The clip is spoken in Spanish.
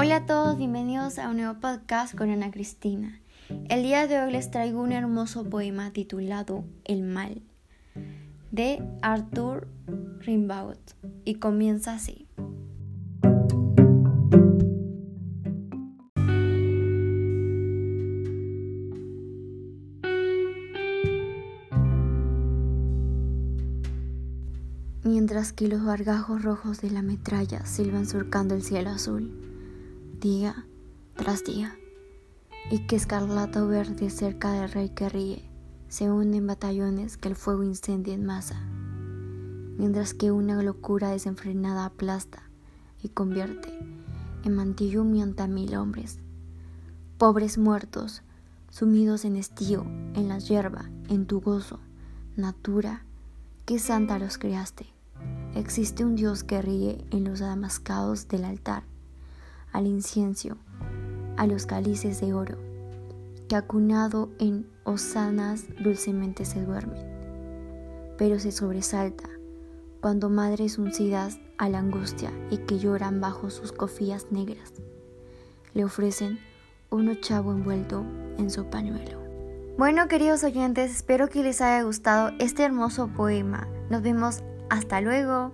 Hola a todos, bienvenidos a un nuevo podcast con Ana Cristina. El día de hoy les traigo un hermoso poema titulado El mal de Arthur Rimbaud y comienza así. mientras que los gargajos rojos de la metralla silban surcando el cielo azul, día tras día, y que escarlata o verde cerca del rey que ríe, se unen batallones que el fuego incendia en masa, mientras que una locura desenfrenada aplasta y convierte en mantillo humeante a mil hombres, pobres muertos, sumidos en estío, en la hierba, en tu gozo, natura, que santa los creaste. Existe un Dios que ríe en los damascados del altar, al incienso, a los cálices de oro, que acunado en osanas dulcemente se duermen, pero se sobresalta cuando madres uncidas a la angustia y que lloran bajo sus cofías negras, le ofrecen un ochavo envuelto en su pañuelo. Bueno, queridos oyentes, espero que les haya gustado este hermoso poema. Nos vemos hasta luego.